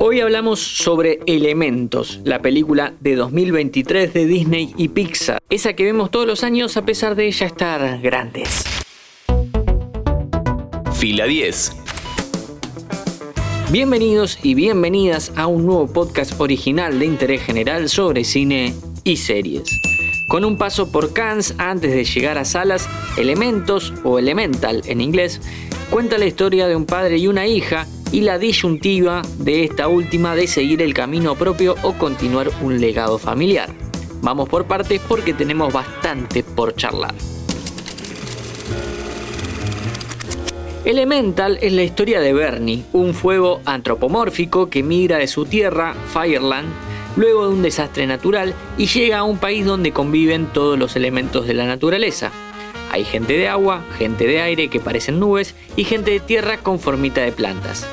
Hoy hablamos sobre Elementos, la película de 2023 de Disney y Pixar, esa que vemos todos los años a pesar de ya estar grandes. Fila 10. Bienvenidos y bienvenidas a un nuevo podcast original de interés general sobre cine y series. Con un paso por Cannes antes de llegar a salas, Elementos o Elemental en inglés cuenta la historia de un padre y una hija y la disyuntiva de esta última de seguir el camino propio o continuar un legado familiar. Vamos por partes porque tenemos bastante por charlar. Elemental es la historia de Bernie, un fuego antropomórfico que migra de su tierra, Fireland, luego de un desastre natural y llega a un país donde conviven todos los elementos de la naturaleza. Hay gente de agua, gente de aire que parecen nubes y gente de tierra con formita de plantas.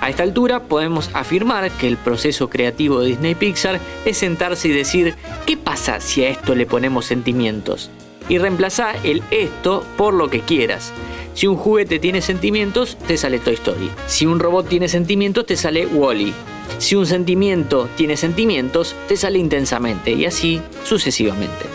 A esta altura podemos afirmar que el proceso creativo de Disney Pixar es sentarse y decir, ¿qué pasa si a esto le ponemos sentimientos? Y reemplazar el esto por lo que quieras. Si un juguete tiene sentimientos, te sale Toy Story. Si un robot tiene sentimientos, te sale Wally. Si un sentimiento tiene sentimientos, te sale intensamente y así sucesivamente.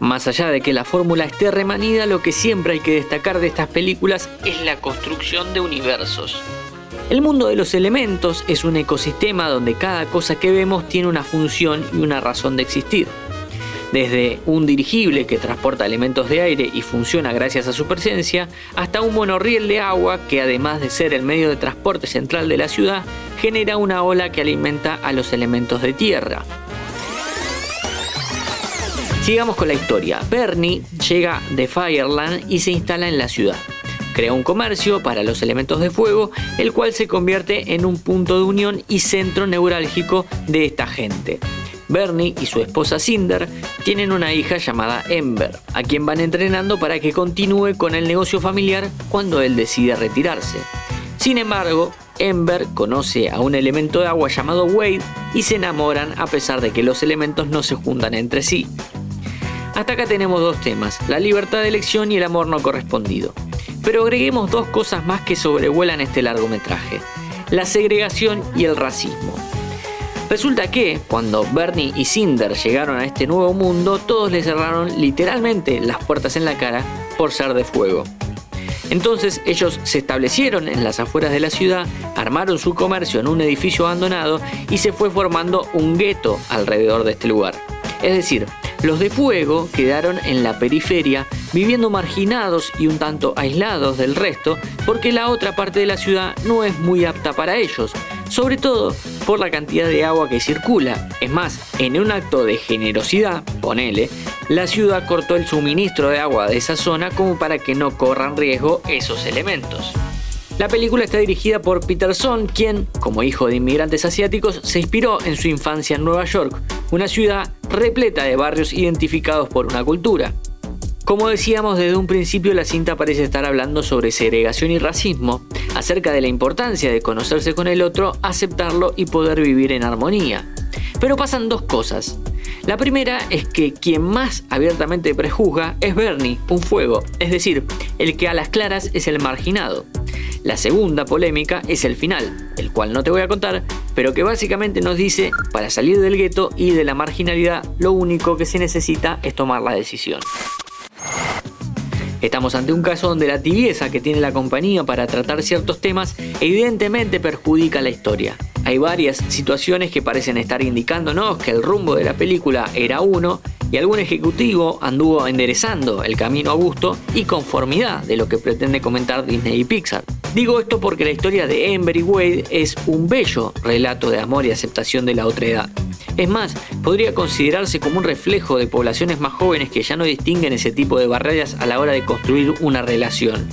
Más allá de que la fórmula esté remanida, lo que siempre hay que destacar de estas películas es la construcción de universos. El mundo de los elementos es un ecosistema donde cada cosa que vemos tiene una función y una razón de existir. Desde un dirigible que transporta elementos de aire y funciona gracias a su presencia, hasta un monorriel de agua que además de ser el medio de transporte central de la ciudad, genera una ola que alimenta a los elementos de tierra. Sigamos con la historia. Bernie llega de Fireland y se instala en la ciudad crea un comercio para los elementos de fuego, el cual se convierte en un punto de unión y centro neurálgico de esta gente. Bernie y su esposa Cinder tienen una hija llamada Ember, a quien van entrenando para que continúe con el negocio familiar cuando él decide retirarse. Sin embargo, Ember conoce a un elemento de agua llamado Wade y se enamoran a pesar de que los elementos no se juntan entre sí. Hasta acá tenemos dos temas, la libertad de elección y el amor no correspondido. Pero agreguemos dos cosas más que sobrevuelan este largometraje, la segregación y el racismo. Resulta que, cuando Bernie y Cinder llegaron a este nuevo mundo, todos le cerraron literalmente las puertas en la cara por ser de fuego. Entonces ellos se establecieron en las afueras de la ciudad, armaron su comercio en un edificio abandonado y se fue formando un gueto alrededor de este lugar. Es decir, los de fuego quedaron en la periferia, viviendo marginados y un tanto aislados del resto, porque la otra parte de la ciudad no es muy apta para ellos, sobre todo por la cantidad de agua que circula. Es más, en un acto de generosidad, ponele, la ciudad cortó el suministro de agua de esa zona como para que no corran riesgo esos elementos. La película está dirigida por Peterson, quien, como hijo de inmigrantes asiáticos, se inspiró en su infancia en Nueva York, una ciudad repleta de barrios identificados por una cultura. Como decíamos desde un principio, la cinta parece estar hablando sobre segregación y racismo, acerca de la importancia de conocerse con el otro, aceptarlo y poder vivir en armonía. Pero pasan dos cosas. La primera es que quien más abiertamente prejuzga es Bernie, un fuego, es decir, el que a las claras es el marginado. La segunda polémica es el final, el cual no te voy a contar, pero que básicamente nos dice, para salir del gueto y de la marginalidad, lo único que se necesita es tomar la decisión. Estamos ante un caso donde la tibieza que tiene la compañía para tratar ciertos temas evidentemente perjudica la historia. Hay varias situaciones que parecen estar indicándonos que el rumbo de la película era uno y algún ejecutivo anduvo enderezando el camino a gusto y conformidad de lo que pretende comentar Disney y Pixar. Digo esto porque la historia de Ember y Wade es un bello relato de amor y aceptación de la otra edad. Es más, podría considerarse como un reflejo de poblaciones más jóvenes que ya no distinguen ese tipo de barreras a la hora de construir una relación.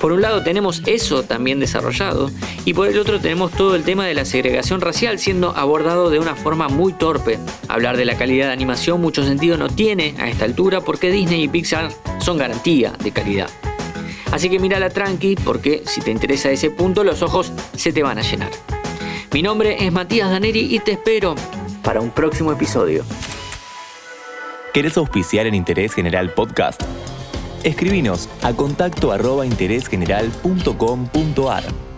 Por un lado tenemos eso también desarrollado y por el otro tenemos todo el tema de la segregación racial siendo abordado de una forma muy torpe. Hablar de la calidad de animación mucho sentido no tiene a esta altura porque Disney y Pixar son garantía de calidad. Así que mírala tranqui porque si te interesa ese punto los ojos se te van a llenar. Mi nombre es Matías Daneri y te espero para un próximo episodio. ¿Querés auspiciar en Interés General Podcast? Escribinos a contacto arroba interésgeneral.com.ar.